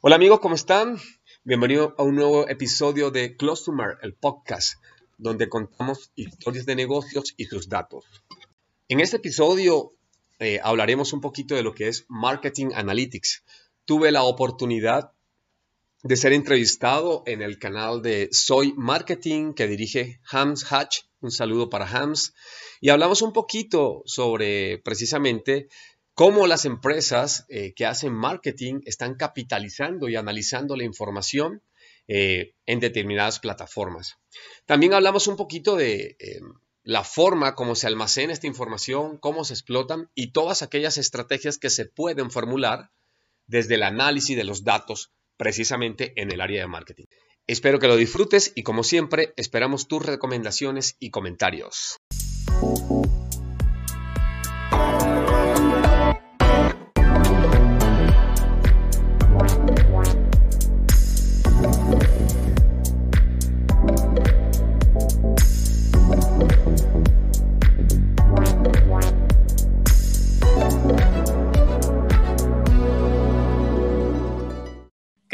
Hola amigos, ¿cómo están? Bienvenido a un nuevo episodio de Closumer, el podcast, donde contamos historias de negocios y sus datos. En este episodio eh, hablaremos un poquito de lo que es Marketing Analytics. Tuve la oportunidad de ser entrevistado en el canal de Soy Marketing que dirige Hams Hatch. Un saludo para Hams. Y hablamos un poquito sobre precisamente cómo las empresas eh, que hacen marketing están capitalizando y analizando la información eh, en determinadas plataformas. También hablamos un poquito de eh, la forma como se almacena esta información, cómo se explotan y todas aquellas estrategias que se pueden formular desde el análisis de los datos precisamente en el área de marketing. Espero que lo disfrutes y como siempre esperamos tus recomendaciones y comentarios.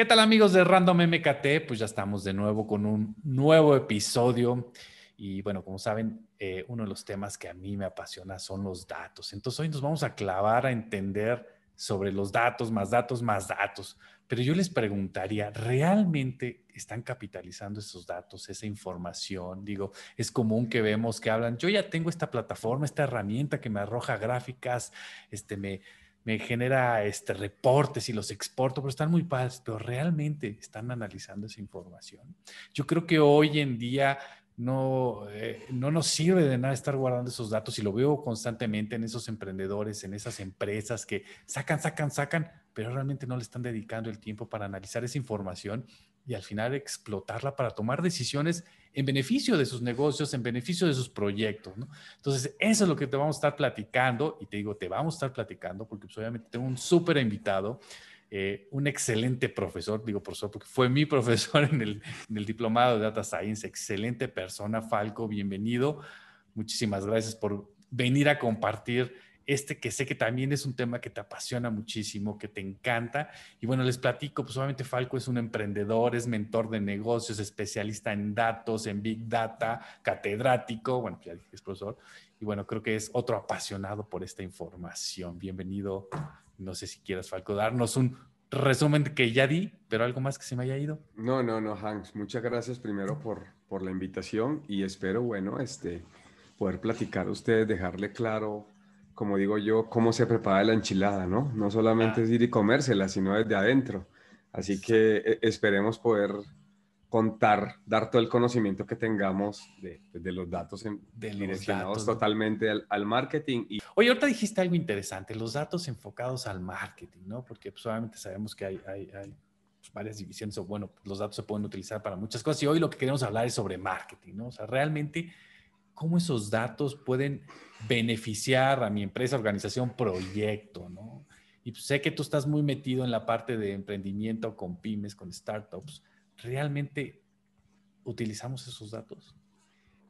¿Qué tal amigos de Random MKT? Pues ya estamos de nuevo con un nuevo episodio. Y bueno, como saben, eh, uno de los temas que a mí me apasiona son los datos. Entonces hoy nos vamos a clavar a entender sobre los datos, más datos, más datos. Pero yo les preguntaría, ¿realmente están capitalizando esos datos, esa información? Digo, es común que vemos que hablan, yo ya tengo esta plataforma, esta herramienta que me arroja gráficas, este, me, me genera este, reportes y los exporto, pero están muy padres, pero realmente están analizando esa información. Yo creo que hoy en día no, eh, no nos sirve de nada estar guardando esos datos y lo veo constantemente en esos emprendedores, en esas empresas que sacan, sacan, sacan, pero realmente no le están dedicando el tiempo para analizar esa información y al final explotarla para tomar decisiones en beneficio de sus negocios, en beneficio de sus proyectos. Entonces, eso es lo que te vamos a estar platicando y te digo, te vamos a estar platicando porque pues, obviamente tengo un súper invitado, eh, un excelente profesor, digo por eso, porque fue mi profesor en el diplomado de Data Science, excelente persona, Falco, bienvenido. Muchísimas gracias por venir a compartir este que sé que también es un tema que te apasiona muchísimo, que te encanta. Y bueno, les platico, pues obviamente Falco es un emprendedor, es mentor de negocios, especialista en datos, en Big Data, catedrático, bueno, ya dije, es profesor. Y bueno, creo que es otro apasionado por esta información. Bienvenido. No sé si quieras, Falco, darnos un resumen que ya di, pero algo más que se me haya ido. No, no, no, Hans. Muchas gracias primero por, por la invitación y espero, bueno, este, poder platicar a ustedes, dejarle claro como digo yo, cómo se prepara la enchilada, ¿no? No solamente es ir y comérsela, sino desde adentro. Así que eh, esperemos poder contar, dar todo el conocimiento que tengamos de, los datos direccionados totalmente al, marketing. Y... Oye, ahorita dijiste algo interesante, los datos enfocados al marketing, ¿no? Porque pues, obviamente sabemos que hay, hay, pues, varias divisiones, o bueno, los datos se pueden utilizar para muchas cosas y hoy lo que queremos hablar es sobre marketing, ¿no? O sea, realmente cómo esos datos pueden beneficiar a mi empresa, organización, proyecto, ¿no? Y pues, sé que tú estás muy metido en la parte de emprendimiento con pymes, con startups. ¿Realmente utilizamos esos datos?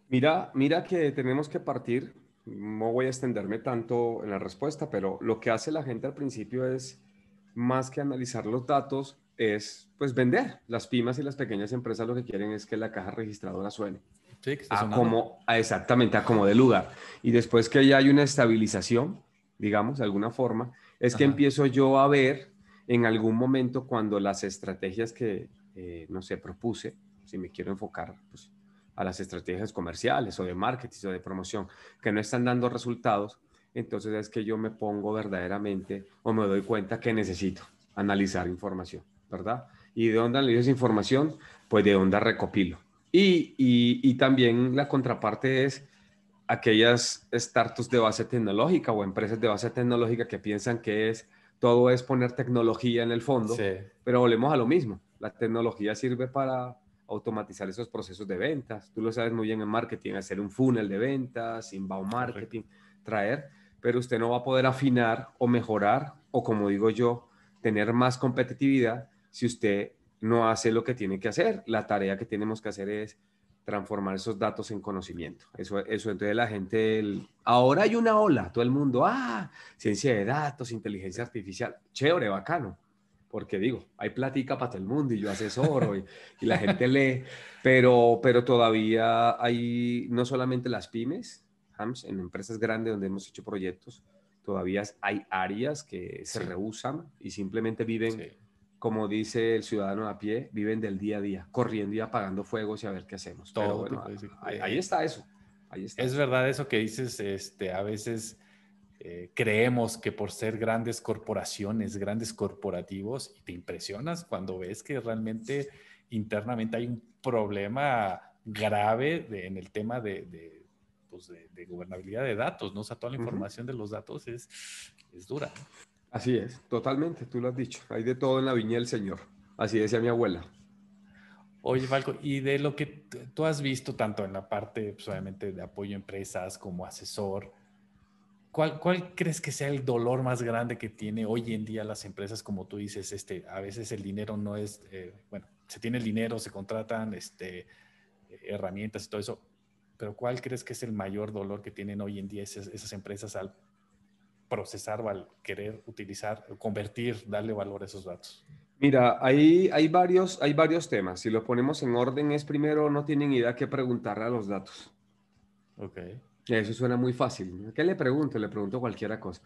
Mira, mira que tenemos que partir, no voy a extenderme tanto en la respuesta, pero lo que hace la gente al principio es, más que analizar los datos, es pues vender. Las pymes y las pequeñas empresas lo que quieren es que la caja registradora suene a como, exactamente, a como de lugar. Y después que ya hay una estabilización, digamos, de alguna forma, es que empiezo yo a ver en algún momento cuando las estrategias que, eh, no sé, propuse, si me quiero enfocar pues, a las estrategias comerciales o de marketing o de promoción, que no están dando resultados, entonces es que yo me pongo verdaderamente o me doy cuenta que necesito analizar información, ¿verdad? ¿Y de dónde analizo esa información? Pues de dónde recopilo. Y, también la contraparte es aquellas startups de base tecnológica o empresas de base tecnológica que piensan que es todo es poner tecnología en el fondo, pero volvemos a lo mismo. La tecnología sirve para automatizar esos procesos de ventas. Tú lo sabes muy bien en marketing, hacer un funnel de ventas, inbound marketing, traer, pero usted no va a poder afinar o mejorar o como digo yo, tener más competitividad si usted no hace lo que tiene que hacer. La tarea que tenemos que hacer es transformar esos datos en conocimiento. Eso, eso entonces la gente, ahora hay una ola, todo el mundo, ah, ciencia de datos, inteligencia artificial, chévere, bacano. porque digo, hay plática para todo el mundo y yo asesoro y, y la gente lee, pero, pero todavía hay no solamente las pymes, Hams, en empresas grandes donde hemos hecho proyectos, todavía hay áreas que se rehusan y simplemente viven, como dice el ciudadano a pie, viven del día a día, corriendo y apagando fuegos y a ver qué hacemos. Todo ahí, está eso. Ahí está es verdad eso que dices, este, a veces eh, creemos que por ser grandes corporaciones, grandes corporativos, y te impresionas cuando ves que realmente internamente hay un problema grave en el tema de, pues de, gobernabilidad de datos, ¿no? O sea, toda la información de los datos es, es dura. Así es, totalmente, tú lo has dicho. Hay de todo en la viña del Señor. Así decía mi abuela. Oye, Falco, y de lo que tú has visto tanto en la parte, pues, obviamente, de apoyo a empresas como asesor, ¿Cuál, crees que sea el dolor más grande que tiene hoy en día las empresas? Como tú dices, este, a veces el dinero no es, eh, bueno, se tiene el dinero, se contratan este, herramientas y todo eso, pero ¿cuál crees que es el mayor dolor que tienen hoy en día esas, empresas al procesar o al querer utilizar, convertir, darle valor a esos datos? Mira, hay, hay, varios, hay varios temas. Si lo ponemos en orden, es primero, no tienen idea qué preguntarle a los datos. Ok. Eso suena muy fácil. ¿Qué le pregunto? Le pregunto cualquier cosa.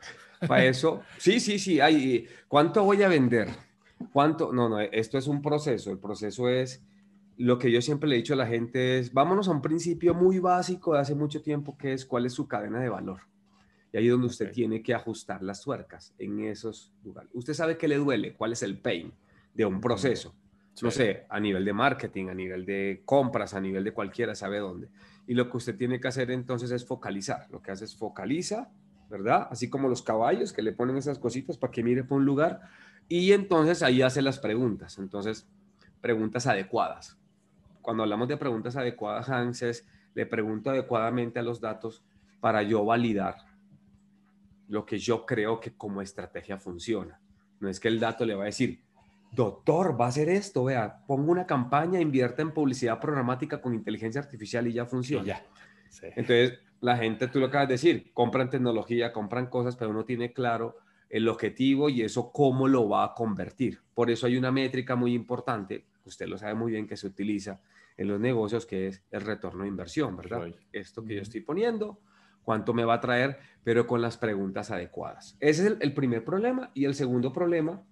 Para eso, sí, sí, sí. Hay, ¿Cuánto voy a vender? ¿Cuánto? No, no, esto es un proceso. El proceso es lo que yo siempre le he dicho a la gente es, vámonos a un principio muy básico de hace mucho tiempo, que es cuál es su cadena de valor. Y ahí es donde usted tiene que ajustar las tuercas en esos lugares. Usted sabe qué le duele, cuál es el pain de un proceso. No sé, a nivel de marketing, a nivel de compras, a nivel de cualquiera, sabe dónde. Y lo que usted tiene que hacer entonces es focalizar. Lo que hace es focaliza, ¿verdad? Así como los caballos que le ponen esas cositas para que mire por un lugar. Y entonces ahí hace las preguntas. Entonces, preguntas adecuadas. Cuando hablamos de preguntas adecuadas, Hans, es, le pregunto adecuadamente a los datos para yo validar lo que yo creo que como estrategia funciona. No es que el dato le va a decir, doctor, va a hacer esto, vea, pongo una campaña, invierta en publicidad programática con inteligencia artificial y ya funciona. ya. Entonces, la gente, tú lo acabas de decir, compran tecnología, compran cosas, pero no tiene claro el objetivo y eso cómo lo va a convertir. Por eso hay una métrica muy importante, usted lo sabe muy bien, que se utiliza en los negocios, que es el retorno de inversión, ¿verdad? Esto que yo estoy poniendo, cuánto me va a traer, pero con las preguntas adecuadas. Ese es el primer problema. Y el segundo problema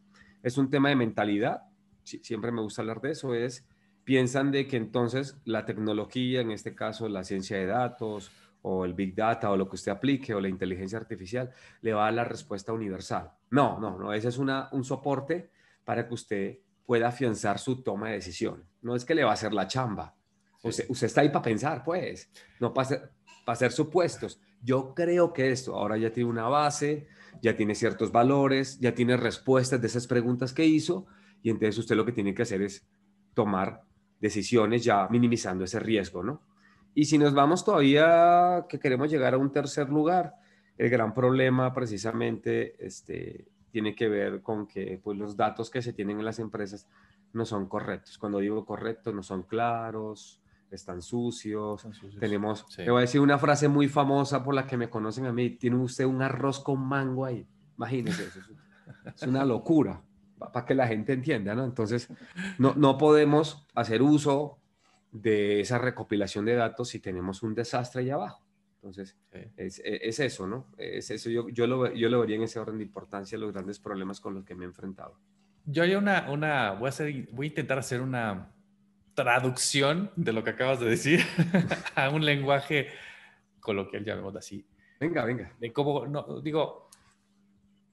es un tema de mentalidad. siempre me gusta hablar de eso, es piensan de que entonces la tecnología, en este caso la ciencia de datos o el big data o lo que usted aplique o la inteligencia artificial, le va a dar la respuesta universal. No, no, no, ese es una, un soporte para que usted pueda afianzar su toma de decisión. No es que le va a hacer la chamba. Usted, usted está ahí para pensar, pues, no para hacer, para hacer supuestos. Yo creo que esto ahora ya tiene una base, ya tiene ciertos valores, ya tiene respuestas de esas preguntas que hizo y entonces usted lo que tiene que hacer es tomar decisiones ya minimizando ese riesgo, ¿no? Y si nos vamos todavía que queremos llegar a un tercer lugar, el gran problema precisamente este, tiene que ver con que pues, los datos que se tienen en las empresas no son correctos. Cuando digo correctos, no son claros, están sucios. Tenemos, te voy a decir una frase muy famosa por la que me conocen a mí, tiene usted un arroz con mango ahí. Imagínese eso. Es una locura para que la gente entienda, ¿no? Entonces, no, no podemos hacer uso de esa recopilación de datos si tenemos un desastre allá abajo. Entonces, es, es, eso, ¿no? Es eso. Yo, yo, lo, yo lo vería en ese orden de importancia, los grandes problemas con los que me he enfrentado. Yo hay una, una voy, a hacer, voy a intentar hacer una, traducción de lo que acabas de decir a un lenguaje coloquial, llamémoslo así. Venga, venga. De cómo, no, digo,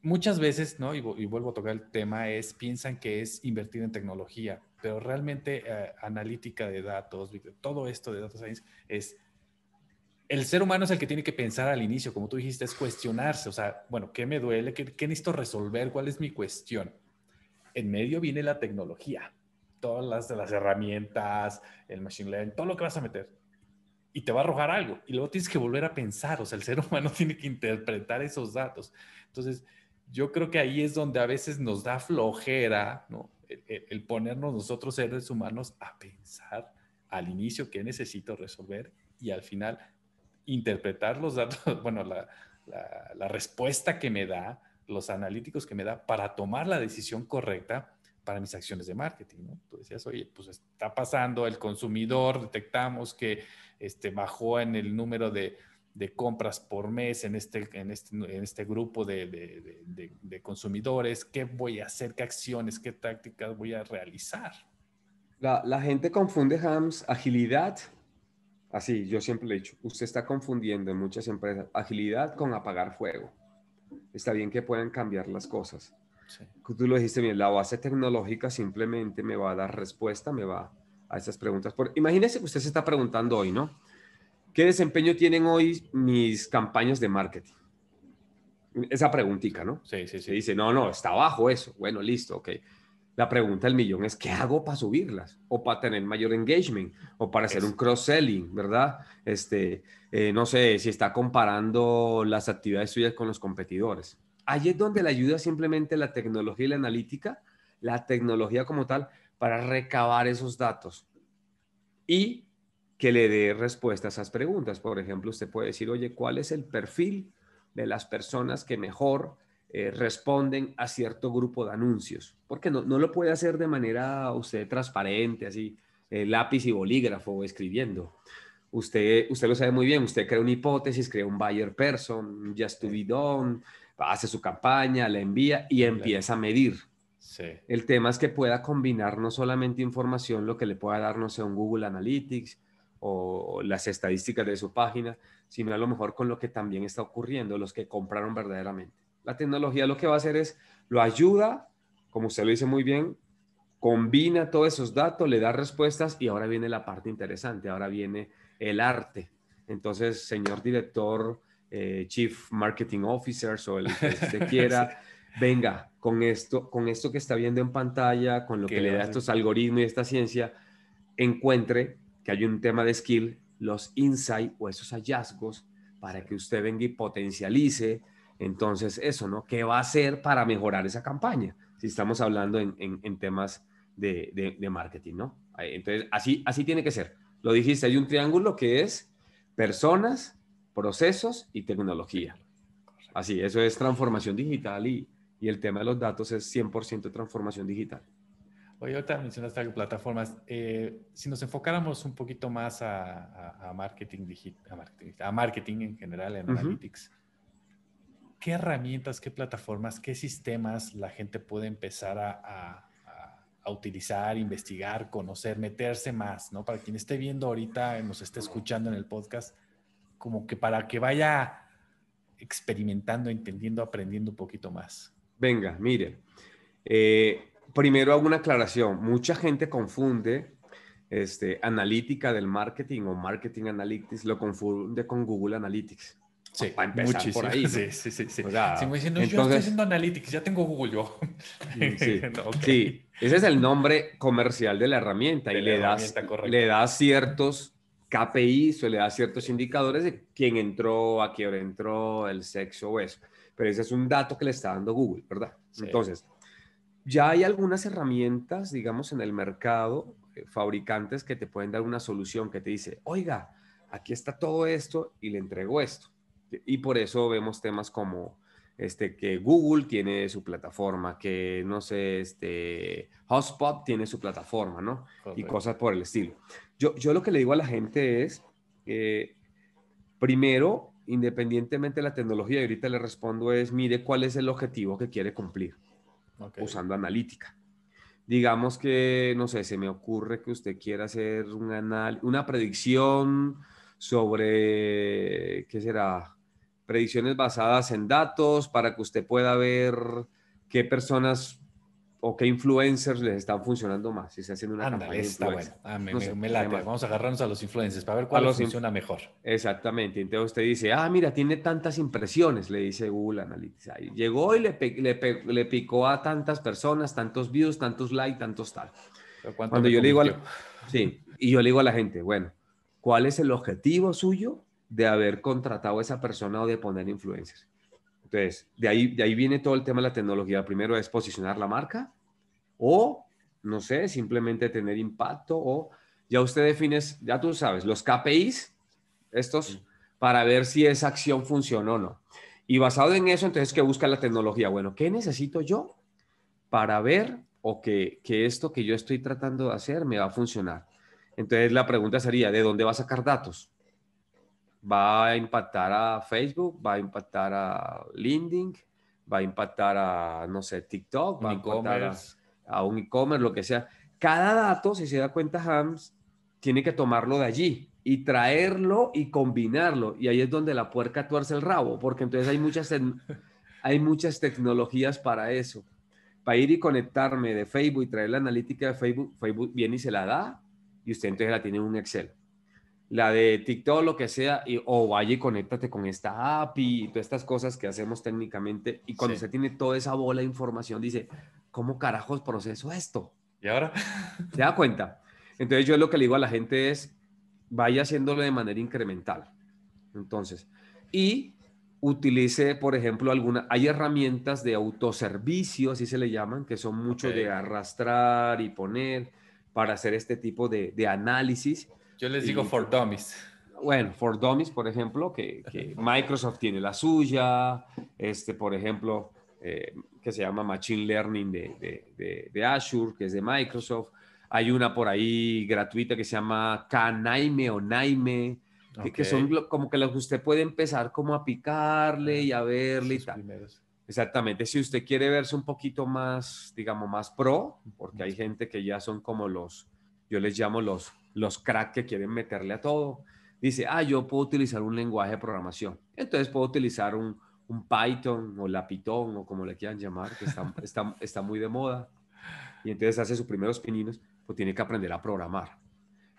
muchas veces, ¿no? Y, vuelvo a tocar el tema, es, piensan que es invertir en tecnología, pero realmente eh, analítica de datos, todo esto de data science es, el ser humano es el que tiene que pensar al inicio, como tú dijiste, es cuestionarse, o sea, bueno, ¿qué me duele? ¿Qué, qué necesito resolver? ¿Cuál es mi cuestión? En medio viene la tecnología todas las, las herramientas, el machine learning, todo lo que vas a meter. Y te va a arrojar algo. Y luego tienes que volver a pensar. O sea, el ser humano tiene que interpretar esos datos. Entonces, yo creo que ahí es donde a veces nos da flojera, ¿no? El, ponernos nosotros seres humanos a pensar al inicio qué necesito resolver y al final interpretar los datos, bueno, la, la, la respuesta que me da los analíticos que me da para tomar la decisión correcta para mis acciones de marketing. ¿no? Tú decías, oye, pues está pasando el consumidor, detectamos que este, bajó en el número de, compras por mes en este, en este, en este grupo de, consumidores, qué voy a hacer, qué acciones, qué tácticas voy a realizar. La, la gente confunde, Hams, agilidad. Así, yo siempre le he dicho, usted está confundiendo en muchas empresas agilidad con apagar fuego. Está bien que puedan cambiar las cosas. Sí. Tú lo dijiste bien, la base tecnológica simplemente me va a dar respuesta, me va a esas preguntas. Por, imagínese que usted se está preguntando hoy, ¿no? ¿Qué desempeño tienen hoy mis campañas de marketing? Esa preguntita, ¿no? Sí, sí, sí. dice, no, no, está abajo eso. Bueno, listo, ok. La pregunta del millón es, ¿qué hago para subirlas? O para tener mayor engagement, o para hacer un cross-selling, ¿verdad? Este, eh, no sé, si está comparando las actividades suyas con los competidores. Allí es donde le ayuda simplemente la tecnología y la analítica, la tecnología como tal, para recabar esos datos. Y que le dé respuesta a esas preguntas. Por ejemplo, usted puede decir, oye, ¿cuál es el perfil de las personas que mejor eh, responden a cierto grupo de anuncios? Porque no, no, lo puede hacer de manera usted transparente, así, eh, lápiz y bolígrafo escribiendo. Usted, usted lo sabe muy bien, usted crea una hipótesis, crea un buyer person, just to be done, hace su campaña, la envía y empieza a medir. Sí. El tema es que pueda combinar no solamente información, lo que le pueda dar, no sé, un Google Analytics, o las estadísticas de su página, sino a lo mejor con lo que también está ocurriendo, los que compraron verdaderamente. La tecnología lo que va a hacer es, lo ayuda, como usted lo dice muy bien, combina todos esos datos, le da respuestas y ahora viene la parte interesante, ahora viene el arte. Entonces, señor director, eh, Chief Marketing Officer o el que usted quiera, venga, con esto, con esto que está viendo en pantalla, con lo que le da estos algoritmos y esta ciencia, encuentre que hay un tema de skill, los insights o esos hallazgos para que usted venga y potencialice. Entonces, eso, ¿no? ¿Qué va a hacer para mejorar esa campaña? Si estamos hablando en, en, temas de, de, marketing, ¿no? Entonces, así, así tiene que ser. Lo dijiste, hay un triángulo que es personas, procesos y tecnología. Así, eso es transformación digital y, y el tema de los datos es 100% transformación digital. Oye, ahorita mencionaste plataformas. Eh, si nos enfocáramos un poquito más a, marketing digital, a marketing, en general, en analytics, ¿qué herramientas, qué plataformas, qué sistemas la gente puede empezar a, utilizar, investigar, conocer, meterse más, ¿no? Para quien esté viendo ahorita, nos esté escuchando en el podcast, como que para que vaya experimentando, entendiendo, aprendiendo un poquito más. Venga, mire. Eh, primero hago una aclaración. Mucha gente confunde este, analítica del marketing o marketing analytics, lo confunde con Google Analytics. Sí, para empezar por ahí. Sí, sí, sí. sí. O diciendo, yo estoy haciendo analytics, ya tengo Google yo. Mm, sí, ese es el nombre comercial de la herramienta y le, das, le das ciertos KPIs o le das ciertos indicadores de quién entró, a qué hora entró, el sexo o eso. Pero ese es un dato que le está dando Google, ¿verdad? Entonces, ya hay algunas herramientas, digamos, en el mercado, eh, fabricantes que te pueden dar una solución que te dice, oiga, aquí está todo esto y le entrego esto. Y por eso vemos temas como este, que Google tiene su plataforma, que no sé, este, Hotspot tiene su plataforma, ¿no? Y cosas por el estilo. Yo, yo lo que le digo a la gente es, eh, primero, independientemente de la tecnología, y ahorita le respondo es, mire cuál es el objetivo que quiere cumplir usando analítica. Digamos que, no sé, se me ocurre que usted quiera hacer un una predicción sobre, ¿qué será? Predicciones basadas en datos para que usted pueda ver qué personas o qué influencers les están funcionando más. Si se hacen una campaña está bueno. Ah, me, Vamos a agarrarnos a los influencers para ver cuál funciona mejor. Exactamente. Entonces usted dice, ah, mira, tiene tantas impresiones, le dice Google Analytics. Ahí llegó y le, le, picó a tantas personas, tantos views, tantos likes, tantos tal. Cuando yo le digo a sí, y yo le digo a la gente, bueno, ¿cuál es el objetivo suyo de haber contratado a esa persona o de poner influencers? Entonces, de ahí, de ahí viene todo el tema de la tecnología. Primero es posicionar la marca o, no sé, simplemente tener impacto o ya usted defines, ya tú sabes, los KPIs, estos, para ver si esa acción funciona o no. Y basado en eso, entonces, ¿qué busca la tecnología? Bueno, ¿qué necesito yo para ver o que, que esto que yo estoy tratando de hacer me va a funcionar? Entonces, la pregunta sería, ¿de dónde va a sacar datos? ¿Va a impactar a Facebook? ¿Va a impactar a LinkedIn? ¿Va a impactar a, no sé, TikTok? ¿Va a impactar a, a un e-commerce, lo que sea? Cada dato, si se da cuenta, Hams, tiene que tomarlo de allí y traerlo y combinarlo. Y ahí es donde la puerca tuerce el rabo, porque entonces hay muchas, hay muchas tecnologías para eso. Para ir y conectarme de Facebook y traer la analítica de Facebook, Facebook viene y se la da y usted entonces la tiene en un Excel. La de TikTok, lo que sea, y, o vaya y conéctate con esta API y todas estas cosas que hacemos técnicamente. Y cuando se tiene toda esa bola de información, dice, ¿cómo carajos proceso esto? ¿Y ahora? ¿Se da cuenta? Entonces yo lo que le digo a la gente es, vaya haciéndolo de manera incremental. Entonces, y utilice, por ejemplo, alguna, hay herramientas de autoservicio, así se le llaman, que son mucho de arrastrar y poner para hacer este tipo de, análisis. Yo les digo for dummies. Bueno, for dummies, por ejemplo, que, Microsoft tiene la suya, este, por ejemplo, eh, que se llama Machine Learning de, de Azure, que es de Microsoft. Hay una por ahí gratuita que se llama Kanaime o Naime, que son como que los que usted puede empezar como a picarle y a verle y tal. Exactamente, si usted quiere verse un poquito más, digamos, más pro, porque hay gente que ya son como los, yo les llamo los, los crack que quieren meterle a todo. Dice, ah, yo puedo utilizar un lenguaje de programación. Entonces puedo utilizar un, un Python o la Python o como le quieran llamar, que está, está, está muy de moda. Y entonces hace sus primeros pininos pues tiene que aprender a programar.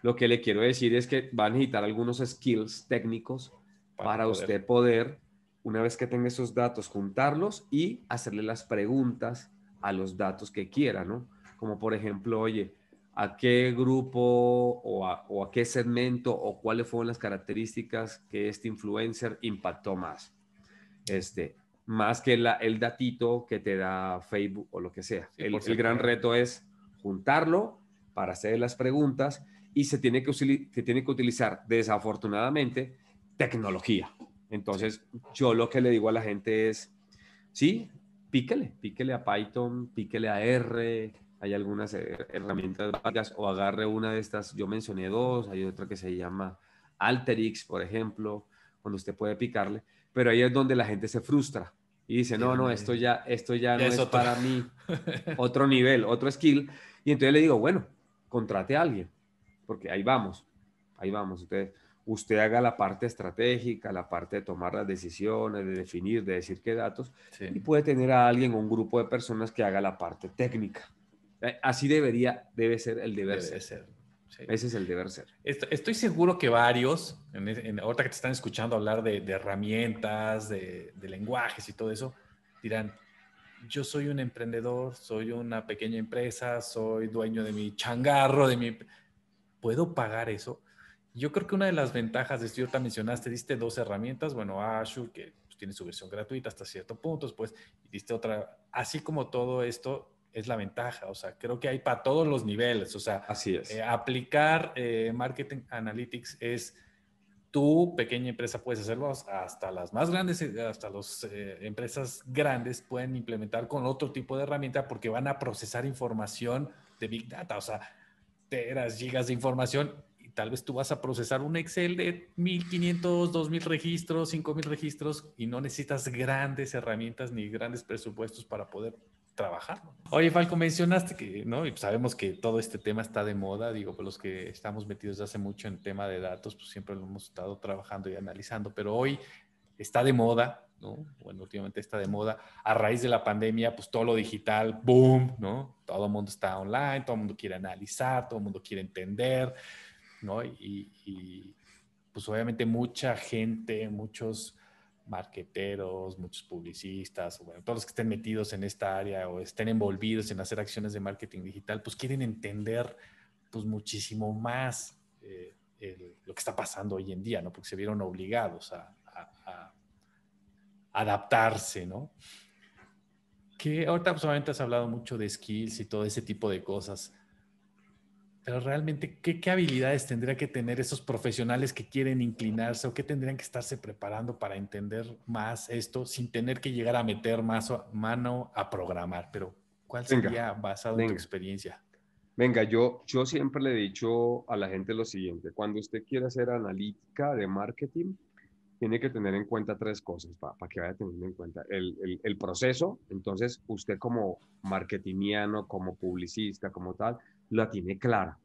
Lo que le quiero decir es que va a necesitar algunos skills técnicos para, usted poder, una vez que tenga esos datos, juntarlos y hacerle las preguntas a los datos que quiera, ¿no? Como por ejemplo, oye, ¿a qué grupo o a, o a qué segmento o cuáles fueron las características que este influencer impactó más? Este, más que la, el datito que te da Facebook o lo que sea. el, el, gran reto es juntarlo para hacer las preguntas y se tiene que, se tiene que utilizar, desafortunadamente, tecnología. Entonces, yo lo que le digo a la gente es, sí, píquele, píquele a Python, píquele a R, hay algunas eh, herramientas varias, o agarre una de estas, yo mencioné dos, hay otra que se llama Alterix, por ejemplo, cuando usted puede picarle, pero ahí es donde la gente se frustra y dice, no, no, esto ya, esto ya, no es para mí, otro nivel, otro skill, y entonces le digo, bueno, contrate a alguien, porque ahí vamos, ahí vamos. Usted, usted haga la parte estratégica, la parte de tomar las decisiones, de definir, de decir qué datos, y puede tener a alguien o un grupo de personas que haga la parte técnica. Eh, así debería, debe ser el deber ser. Ese es el deber ser. Estoy seguro que varios, en, ahorita que te están escuchando hablar de, herramientas, de, de, lenguajes y todo eso, dirán, yo soy un emprendedor, soy una pequeña empresa, soy dueño de mi changarro, de mi... ¿Puedo pagar eso? Yo creo que una de las ventajas de esto, ahorita mencionaste, diste dos herramientas, bueno, Azure, que pues, tiene su versión gratuita hasta cierto punto, pues, y diste otra, así como todo esto es la ventaja, o sea, creo que hay para todos los niveles, o sea, así es. Eh, aplicar eh, Marketing Analytics es tu pequeña empresa puedes hacerlo hasta las más grandes, eh, hasta las eh, empresas grandes pueden implementar con otro tipo de herramienta porque van a procesar información de Big Data, o sea, teras, gigas de información y tal vez tú vas a procesar un Excel de 1500, 2000 registros, 5000 registros y no necesitas grandes herramientas ni grandes presupuestos para poder trabajarlo. Oye, Falco, mencionaste que, ¿no? Y sabemos que todo este tema está de moda, digo, pues los que estamos metidos hace mucho en tema de datos, pues siempre lo hemos estado trabajando y analizando, pero hoy está de moda, ¿no? Bueno, últimamente está de moda. A raíz de la pandemia, pues todo lo digital, boom, ¿no? Todo el mundo está online, todo el mundo quiere analizar, todo el mundo quiere entender, ¿no? Y, y pues obviamente mucha gente, muchos marqueteros, muchos publicistas, bueno, todos los que estén metidos en esta área o estén envolvidos en hacer acciones de marketing digital, pues quieren entender pues muchísimo más eh, lo que está pasando hoy en día, ¿no? Porque se vieron obligados a, adaptarse, ¿no? Que ahorita pues, has hablado mucho de skills y todo ese tipo de cosas. Pero realmente, ¿qué, ¿qué, habilidades tendría que tener esos profesionales que quieren inclinarse o qué tendrían que estarse preparando para entender más esto sin tener que llegar a meter más mano a programar? Pero, ¿cuál sería basado en tu experiencia? Venga, yo, yo siempre le he dicho a la gente lo siguiente, cuando usted quiere hacer analítica de marketing, tiene que tener en cuenta tres cosas para que vaya teniendo en cuenta. El, el, el, proceso, entonces usted como marketingiano, como publicista, como tal, la tiene clara.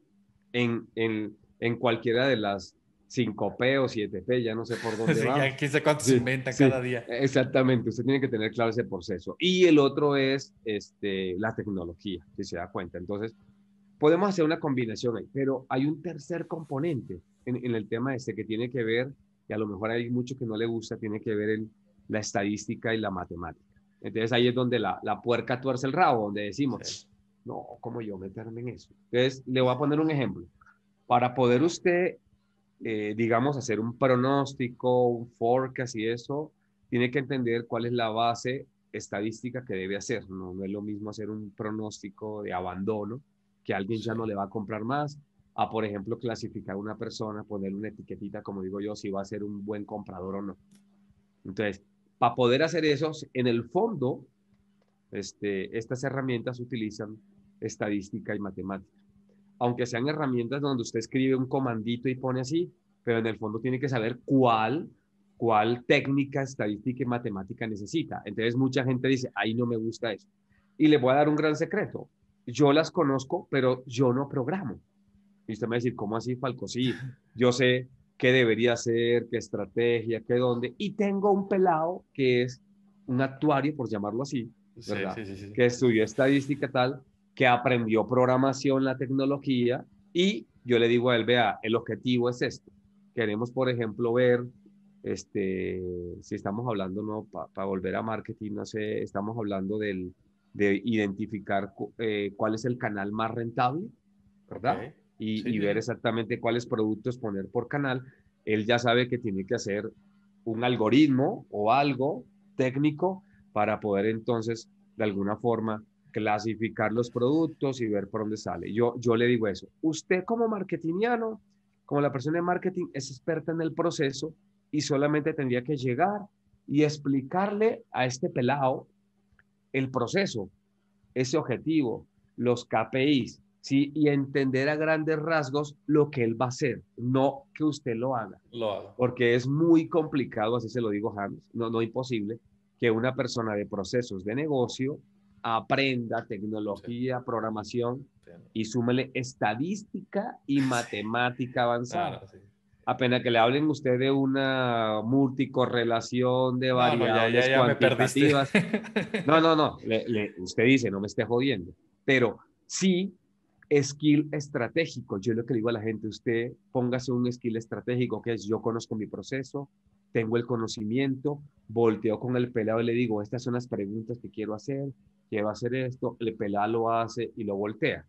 En, en, en cualquiera de las 5P o 7P, ya no sé por dónde va. ya quién cuánto se inventa cada día. Exactamente, usted tiene que tener claro ese proceso. Y el otro es este, la tecnología, si se da cuenta. Entonces, podemos hacer una combinación ahí, pero hay un tercer componente en, en, el tema este que tiene que ver, y a lo mejor hay mucho que no le gusta, tiene que ver en la estadística y la matemática. Entonces ahí es donde la, la puerca tuerce el rabo, donde decimos, no, ¿cómo yo meterme en eso? Entonces, le voy a poner un ejemplo. Para poder usted, eh, digamos, hacer un pronóstico, un forecast y eso, tiene que entender cuál es la base estadística que debe hacer. No, es lo mismo hacer un pronóstico de abandono, que alguien ya no le va a comprar más, a, por ejemplo, clasificar a una persona, poner una etiquetita, como digo yo, si va a ser un buen comprador o no. Entonces, para poder hacer eso, en el fondo, este, estas herramientas utilizan estadística y matemática. Aunque sean herramientas donde usted escribe un comandito y pone así, pero en el fondo tiene que saber cuál, cuál técnica estadística y matemática necesita. Entonces mucha gente dice, ahí no me gusta eso. Y le voy a dar un gran secreto. Yo las conozco, pero yo no programo. Y usted me va a decir, ¿cómo así, Falco? Sí, yo sé qué debería hacer, qué estrategia, qué dónde. Y tengo un pelado que es un actuario, por llamarlo así, ¿verdad? que estudió estadística tal, que aprendió programación, la tecnología, y yo le digo a él, vea, el objetivo es esto. Queremos, por ejemplo, ver, este, si estamos hablando, no, para volver a marketing, no sé, estamos hablando del, de identificar eh, cuál es el canal más rentable, ¿verdad? Y, y ver exactamente cuáles productos poner por canal. Él ya sabe que tiene que hacer un algoritmo o algo técnico para poder entonces, de alguna forma, clasificar los productos y ver por dónde sale. Yo, yo le digo eso. Usted como marketingiano, como la persona de marketing, es experta en el proceso y solamente tendría que llegar y explicarle a este pelado el proceso, ese objetivo, los KPIs, ¿sí? y entender a grandes rasgos lo que él va a hacer, no que usted lo haga. Lo haga. Porque es muy complicado, así se lo digo James, no, no imposible, que una persona de procesos de negocio aprenda tecnología, programación y súmele estadística y matemática avanzada. Apenas que le hablen usted de una multicorrelación de variables no, cuantitativas. no, no, no. usted dice, no me esté jodiendo. Pero sí, skill estratégico. Yo lo que le digo a la gente, usted póngase un skill estratégico, que es yo conozco mi proceso, tengo el conocimiento, volteo con el pelado y le digo, estas son las preguntas que quiero hacer, quiero hacer esto, el pelado lo hace y lo voltea.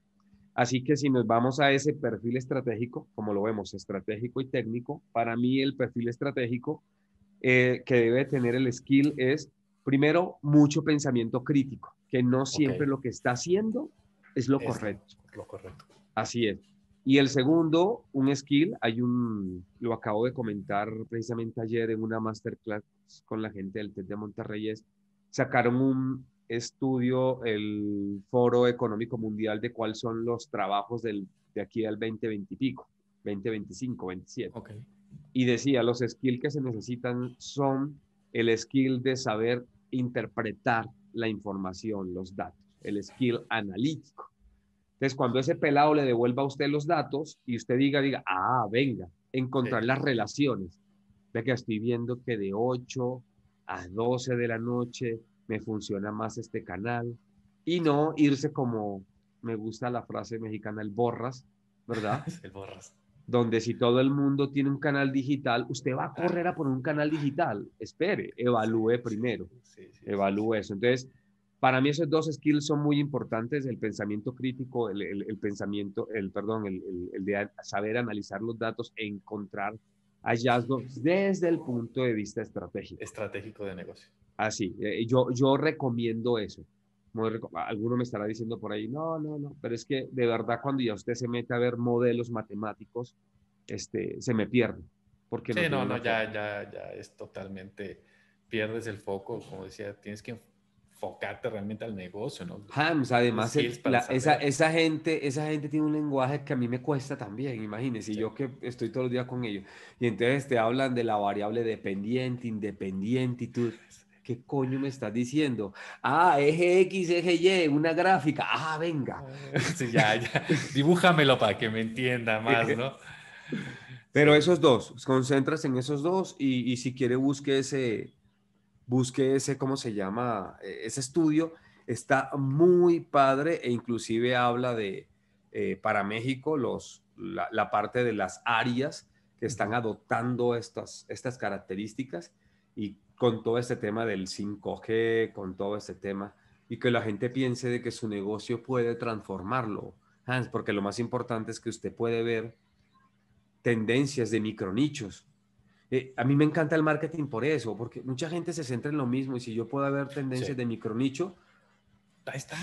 Así que si nos vamos a ese perfil estratégico, como lo vemos, estratégico y técnico, para mí el perfil estratégico eh, que debe tener el skill es, primero, mucho pensamiento crítico, que no siempre lo que está haciendo es lo correcto. Lo correcto. Así es. Y el segundo, un skill, hay un, lo acabo de comentar precisamente ayer en una masterclass con la gente del TED de Monterrey, es, sacaron un estudio el Foro Económico Mundial de cuáles son los trabajos del, de aquí al 2020 y pico, 2025, 27. Okay. Y decía, los skills que se necesitan son el skill de saber interpretar la información, los datos, el skill analítico. Entonces, cuando ese pelado le devuelva a usted los datos y usted diga, diga, ah, venga, encontrar las relaciones. Ve que estoy viendo que de 8 a 12 de la noche me funciona más este canal. Y no irse como, me gusta la frase mexicana, el borras, ¿verdad? el borras. Donde si todo el mundo tiene un canal digital, usted va a correr a poner un canal digital. Espere, evalúe primero. evalúe eso. Entonces, para mí esos dos skills son muy importantes, el pensamiento crítico, el, pensamiento, el, perdón, el, de saber analizar los datos, encontrar hallazgos desde el punto de vista estratégico. Estratégico de negocio. Así, eh, yo, yo recomiendo eso. Alguno me estará diciendo por ahí, no, no, no, pero es que de verdad cuando ya usted se mete a ver modelos matemáticos, este, se me pierde. Porque sí, no, no, ya, ya, ya es totalmente, pierdes el foco, como decía, tienes que enfocarte realmente al negocio, ¿no? Hams, además, esa, esa, gente, esa gente tiene un lenguaje que a mí me cuesta también, imagínense, yo que estoy todos los días con ellos, y entonces te hablan de la variable dependiente, independiente, y tú, ¿qué coño me estás diciendo? Ah, eje X, eje Y, una gráfica, ah, venga. Sí, ya, ya, dibújamelo para que me entienda más, ¿no? Pero esos dos, concentras en esos dos y, y si quiere busque ese, busque ese, ¿cómo se llama? E, ese estudio. Está muy padre e inclusive habla de, eh, para México, los, la, parte de las áreas que están adoptando estas, estas características y con todo este tema del 5G, con todo este tema, y que la gente piense de que su negocio puede transformarlo, Hans, porque lo más importante es que usted puede ver tendencias de micronichos, eh, a mí me encanta el marketing por eso, porque mucha gente se centra en lo mismo y si yo puedo ver tendencias de micronicho, ahí está.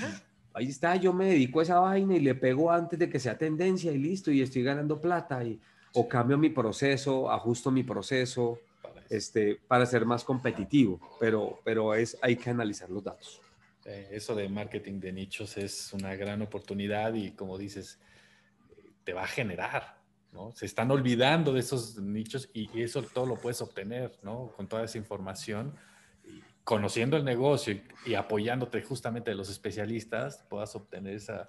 Ahí está, yo me dedico a esa vaina y le pego antes de que sea tendencia y listo, y estoy ganando plata. Y, O cambio mi proceso, ajusto mi proceso para, este, para ser más competitivo, pero, pero es, hay que analizar los datos. eso de marketing de nichos es una gran oportunidad y como dices, te va a generar se están olvidando de esos nichos y eso todo lo puedes obtener, ¿no? Con toda esa información, conociendo el negocio y, apoyándote justamente de los especialistas, puedas obtener esa,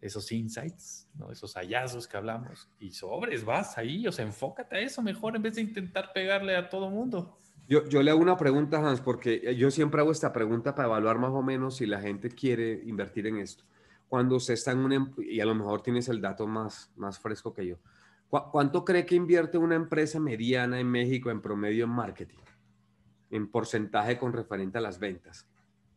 esos insights, ¿no? Esos hallazgos que hablamos y sobres, vas ahí, o sea, enfócate a eso mejor en vez de intentar pegarle a todo mundo. Yo, yo le hago una pregunta, Hans, porque yo siempre hago esta pregunta para evaluar más o menos si la gente quiere invertir en esto. Cuando usted está en un, em, y a lo mejor tienes el dato más, más fresco que yo, ¿Cuánto cree que invierte una empresa mediana en México en promedio en marketing? En porcentaje con referente a las ventas.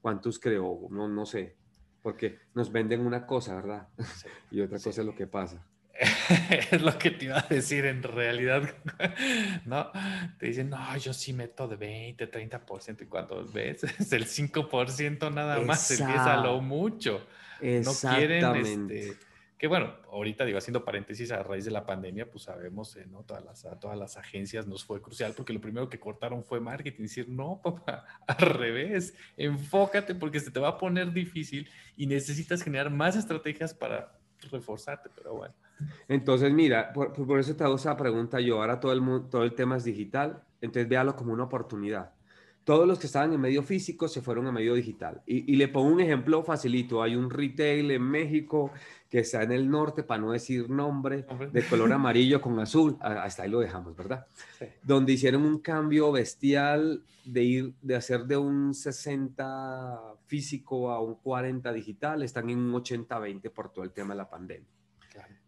¿Cuántos creo? No, no sé. Porque nos venden una cosa, ¿verdad? y otra cosa es lo que pasa. es lo que te iba a decir en realidad. ¿No? Te dicen, no, yo sí meto de 20, 30%. Y cuando ves, es el 5% nada más. Empieza lo mucho. No quieren. Este, que bueno, ahorita digo, haciendo paréntesis, a raíz de la pandemia, pues sabemos, eh, ¿no? Todas las, a todas las agencias nos fue crucial porque lo primero que cortaron fue marketing. Decir, no, papá, al revés, enfócate porque se te va a poner difícil y necesitas generar más estrategias para reforzarte, pero bueno. Entonces, mira, por, eso te hago esa pregunta yo. Ahora todo el, mundo, todo el tema es digital, entonces véalo como una oportunidad. Todos los que estaban en medio físico se fueron a medio digital. Y, y le pongo un ejemplo facilito. Hay un retail en México que está en el norte, para no decir nombre, de color amarillo con azul, hasta ahí lo dejamos, ¿verdad? Donde hicieron un cambio bestial de ir, de hacer de un 60 físico a un 40 digital, están en un 80-20 por todo el tema de la pandemia.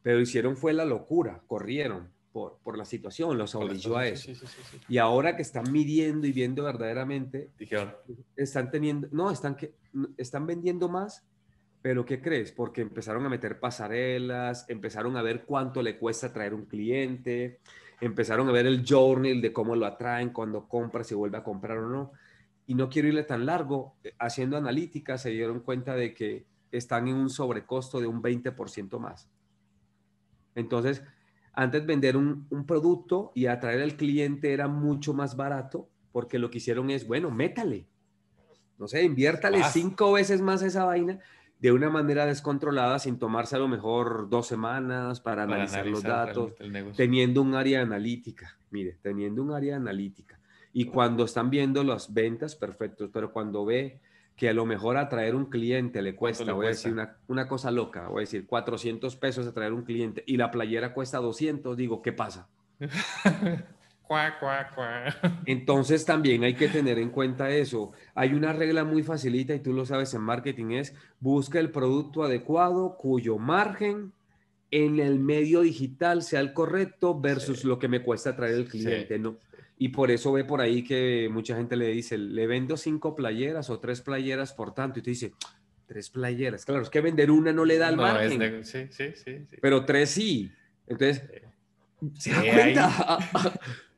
Pero hicieron fue la locura, corrieron por, por la situación, los obligó a eso. y ahora que están midiendo y viendo verdaderamente, dijeron, están teniendo, no, están, que, están vendiendo más pero ¿qué crees? Porque empezaron a meter pasarelas, empezaron a ver cuánto le cuesta traer un cliente, empezaron a ver el journal de cómo lo atraen cuando compra, si vuelve a comprar o no. Y no quiero irle tan largo, eh, haciendo analítica se dieron cuenta de que están en un sobrecosto de un 20% más. Entonces, antes vender un, producto y atraer al cliente era mucho más barato porque lo que hicieron es, bueno, métale. No sé, inviértale cinco veces más esa vaina de una manera descontrolada sin tomarse a lo mejor dos semanas para, analizar, los datos, teniendo un área analítica, mire, teniendo un área analítica. Y cuando están viendo las ventas, perfecto, pero cuando ve que a lo mejor atraer un cliente le cuesta, voy a decir una, una, cosa loca, voy a decir 400 pesos atraer un cliente y la playera cuesta 200, digo, ¿qué pasa? Entonces también hay que tener en cuenta eso. Hay una regla muy facilita y tú lo sabes en marketing es busca el producto adecuado cuyo margen en el medio digital sea el correcto versus lo que me cuesta traer el cliente, ¿no? Y por eso ve por ahí que mucha gente le dice, le vendo cinco playeras o tres playeras por tanto. Y te dice, tres playeras. Claro, es que vender una no le da el margen. Sí, sí, sí, Pero tres sí. Entonces, ¿se da cuenta?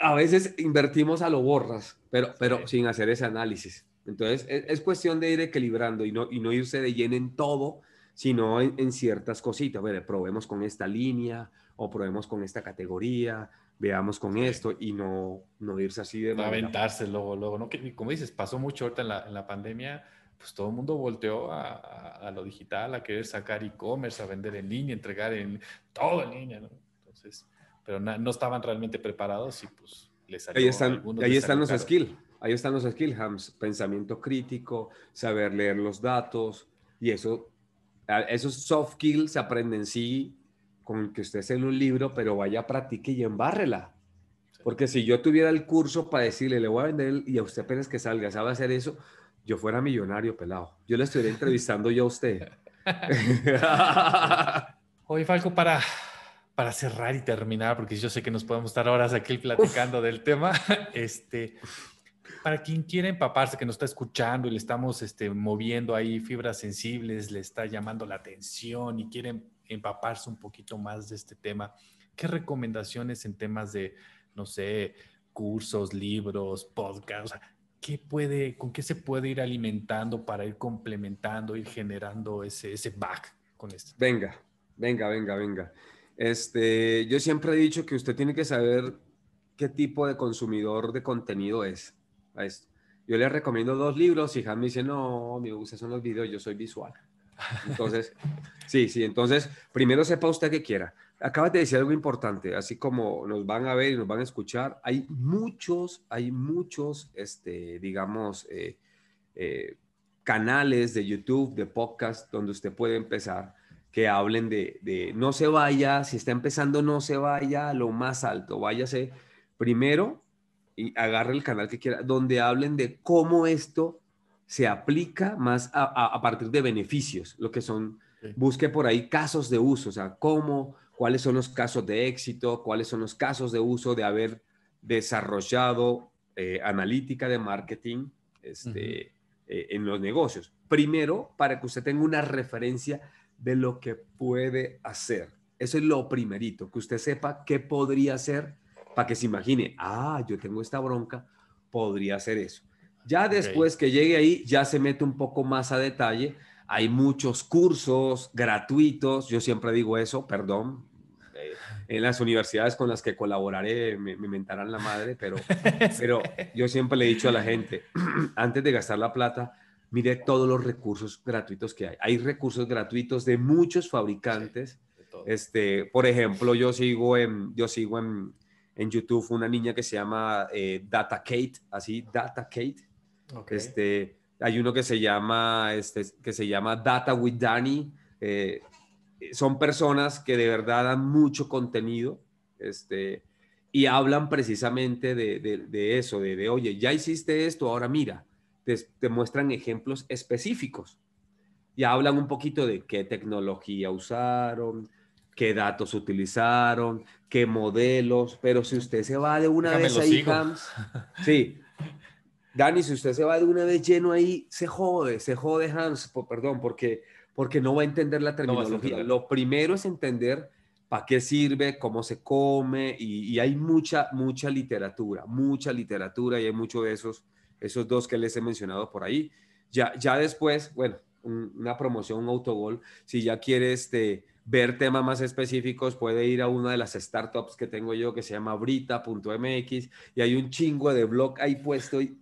a veces invertimos a lo borras, pero, pero sin hacer ese análisis. Entonces, es, cuestión de ir equilibrando y no, y no irse de lleno en todo, sino en, ciertas cositas. Bueno, probemos con esta línea o probemos con esta categoría, veamos con esto y no, no irse así de... No aventarse luego, luego, ¿no? Que, como dices, pasó mucho ahorita en la, en la pandemia, pues todo el mundo volteó a, a, lo digital, a querer sacar e-commerce, a vender en línea, entregar en todo en línea, ¿no? Entonces, pero no estaban realmente preparados y pues les salió Ahí están, ahí están los skills, ahí están los skills, pensamiento crítico, saber leer los datos y eso, esos soft skills se aprenden sí con que usted en un libro, pero vaya, practique y embárrela. Porque si yo tuviera el curso para decirle, le voy a vender y a usted apenas que salga, sabe hacer eso, yo fuera millonario, pelado. Yo le estuviera entrevistando yo a usted. Oye, Falco, para, para cerrar y terminar, porque yo sé que nos podemos estar horas aquí platicando del tema, este, para quien quiera empaparse, que nos está escuchando y le estamos este, moviendo ahí fibras sensibles, le está llamando la atención y quiere empaparse un poquito más de este tema, ¿qué recomendaciones en temas de, no sé, cursos, libros, podcasts? ¿qué puede, ¿con qué se puede ir alimentando para ir complementando, ir generando ese, ese back con esto? Venga, venga, venga, venga. Este, yo siempre he dicho que usted tiene que saber qué tipo de consumidor de contenido es. A esto. Yo le recomiendo dos libros y Han me dice, no, me gustan son los videos, yo soy visual. Entonces, sí, sí, entonces, primero sepa usted qué quiera acabas de decir algo importante, así como nos van a ver y nos van a escuchar, hay muchos, hay muchos, este, digamos, eh, eh, canales de YouTube, de podcast, donde usted puede empezar, que hablen de, de, no se vaya, si está empezando, no se vaya a lo más alto, váyase primero y agarre el canal que quiera, donde hablen de cómo esto se aplica más a, a, partir de beneficios, lo que son, busque por ahí casos de uso, o sea, cómo cuáles son los casos de éxito, cuáles son los casos de uso de haber desarrollado eh, analítica de marketing este, eh, en los negocios. Primero, para que usted tenga una referencia de lo que puede hacer. Eso es lo primerito, que usted sepa qué podría hacer para que se imagine, ah, yo tengo esta bronca, podría hacer eso. Ya después que llegue ahí, ya se mete un poco más a detalle hay muchos cursos gratuitos, yo siempre digo eso, perdón, eh, en las universidades con las que colaboraré me, me mentarán la madre, pero, pero yo siempre le he dicho a la gente, antes de gastar la plata, mire todos los recursos gratuitos que hay. Hay recursos gratuitos de muchos fabricantes. este, por ejemplo, yo sigo en, yo sigo en, en YouTube una niña que se llama eh, Data Kate, así, Data Kate. Este, hay uno que se llama, este, que se llama Data with Danny. Eh, son personas que de verdad dan mucho contenido este, y hablan precisamente de, de, eso, de, de, oye, ya hiciste esto, ahora mira, te, te, muestran ejemplos específicos. Y hablan un poquito de qué tecnología usaron, qué datos utilizaron, qué modelos, pero si usted se va de una vez ahí, sí, Dani, si usted se va de una vez lleno ahí, se jode, se jode Hans, perdón, porque, porque no va a entender la terminología. Lo primero es entender para qué sirve, cómo se come, y, hay mucha, mucha literatura, mucha literatura, y hay mucho de esos, esos dos que les he mencionado por ahí. Ya, ya después, bueno, una promoción, un autogol, si ya quiere este, ver temas más específicos, puede ir a una de las startups que tengo yo que se llama brita.mx y hay un chingo de blog ahí puesto y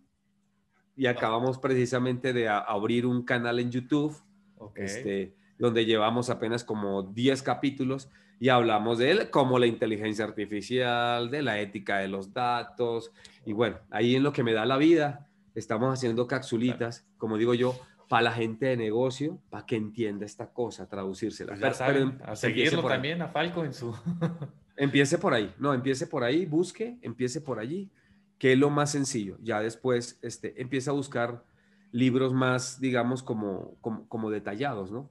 y acabamos precisamente de abrir un canal en YouTube, este, donde llevamos apenas como 10 capítulos y hablamos de él, como la inteligencia artificial, de la ética de los datos. Y bueno, ahí en lo que me da la vida, estamos haciendo capsulitas, como digo yo, para la gente de negocio, para que entienda esta cosa, traducírsela. Pues a seguirlo también a Falco en su... empiece por ahí, no, empiece por ahí, busque, empiece por allí que es lo más sencillo. Ya después este, empieza a buscar libros más, digamos, como, como, detallados, ¿no?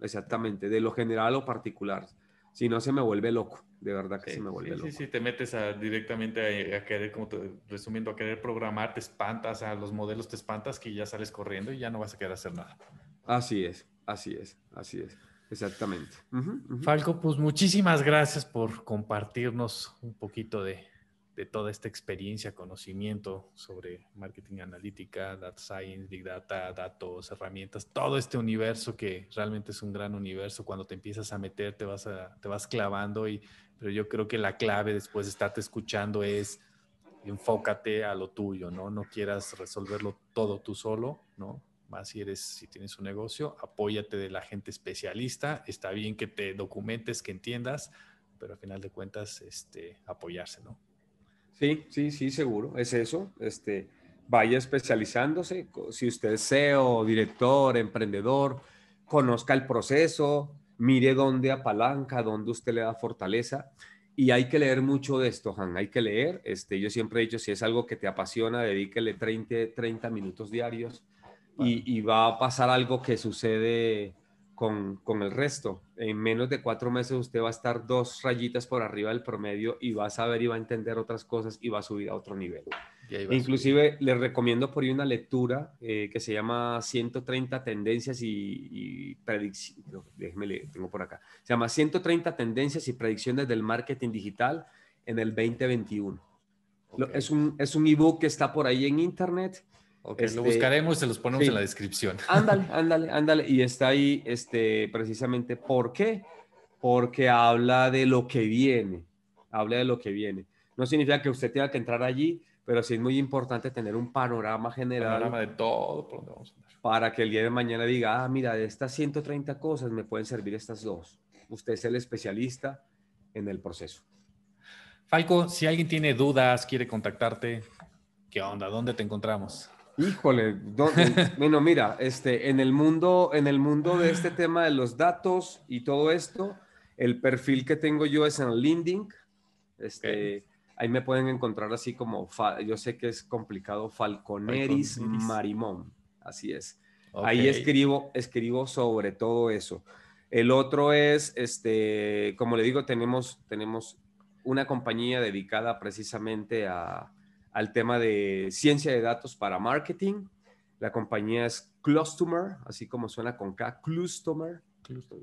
Exactamente, de lo general o particular. Si no, se me vuelve loco, de verdad que se me vuelve loco. Sí, sí, te metes directamente a, querer, como te, resumiendo, a querer programar, te espantas, a los modelos te espantas que ya sales corriendo y ya no vas a querer hacer nada. Así es, así es, así es. Exactamente. Falco, pues muchísimas gracias por compartirnos un poquito de, de toda esta experiencia, conocimiento sobre marketing analítica, data science, big data, datos, herramientas, todo este universo que realmente es un gran universo. Cuando te empiezas a meter, te vas, te vas clavando, y, pero yo creo que la clave después de estarte escuchando es enfócate a lo tuyo, ¿no? No quieras resolverlo todo tú solo, ¿no? Más si eres, si tienes un negocio, apóyate de la gente especialista. Está bien que te documentes, que entiendas, pero al final de cuentas, este, apoyarse, ¿no? Sí, sí, sí, seguro. Es eso. Este, vaya especializándose. Si usted es CEO, director, emprendedor, conozca el proceso, mire dónde apalanca, dónde usted le da fortaleza. Y hay que leer mucho de esto, Han. Hay que leer. Este, yo siempre he dicho, si es algo que te apasiona, dedíquele 30, 30 minutos diarios y, y, va a pasar algo que sucede con, el resto. En menos de cuatro meses usted va a estar dos rayitas por arriba del promedio y va a saber y va a entender otras cosas y va a subir a otro nivel. Inclusive les recomiendo por ahí una lectura eh, que se llama 130 tendencias y, predicciones. Déjeme leer, tengo por acá. Se llama 130 tendencias y predicciones del marketing digital en el 2021. Es un, es un ebook que está por ahí en internet Ok, lo este, buscaremos y se los ponemos en la descripción. Ándale, ándale, ándale. Y está ahí este, precisamente, ¿por qué? Porque habla de lo que viene, habla de lo que viene. No significa que usted tenga que entrar allí, pero sí es muy importante tener un panorama general. Panorama de todo por donde vamos a Para que el día de mañana diga, ah, mira, de estas 130 cosas me pueden servir estas dos. Usted es el especialista en el proceso. Falco, si alguien tiene dudas, quiere contactarte, ¿qué onda? ¿Dónde te encontramos? Híjole, bueno, mira, este, en el mundo, en el mundo de este tema de los datos y todo esto, el perfil que tengo yo es en LinkedIn. Este, ahí me pueden encontrar así como, yo sé que es complicado, Falconeris, Marimón, así es. Ahí escribo, escribo sobre todo eso. El otro es, este, como le digo, tenemos, tenemos una compañía dedicada precisamente a, al tema de ciencia de datos para marketing. La compañía es Clustomer, así como suena con K, Clustomer.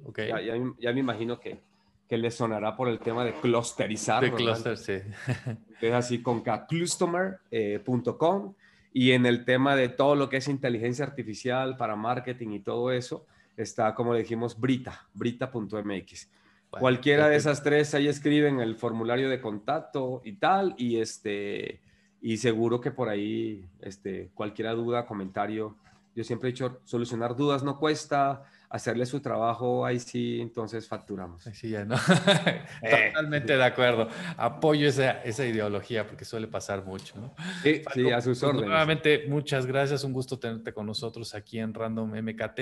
Okay. Ya, me imagino que, que le sonará por el tema de clusterizar. De cluster, sí. Es así con K, clustomer.com. y en el tema de todo lo que es inteligencia artificial para marketing y todo eso, está, como le dijimos, Brita, brita.mx. Cualquiera de esas tres, ahí escriben el formulario de contacto y tal, y este y seguro que por ahí, este, cualquier duda, comentario, yo siempre he dicho, solucionar dudas no cuesta, hacerle su trabajo, ahí sí, entonces facturamos. Sí, ya no. Eh. Totalmente de acuerdo. Apoyo esa, esa, ideología porque suele pasar mucho, ¿no? Sí, sí a sus pues, órdenes. Nuevamente, muchas gracias. Un gusto tenerte con nosotros aquí en Random MKT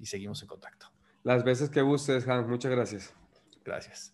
y seguimos en contacto. Las veces que gustes, Hans. Muchas gracias. Gracias.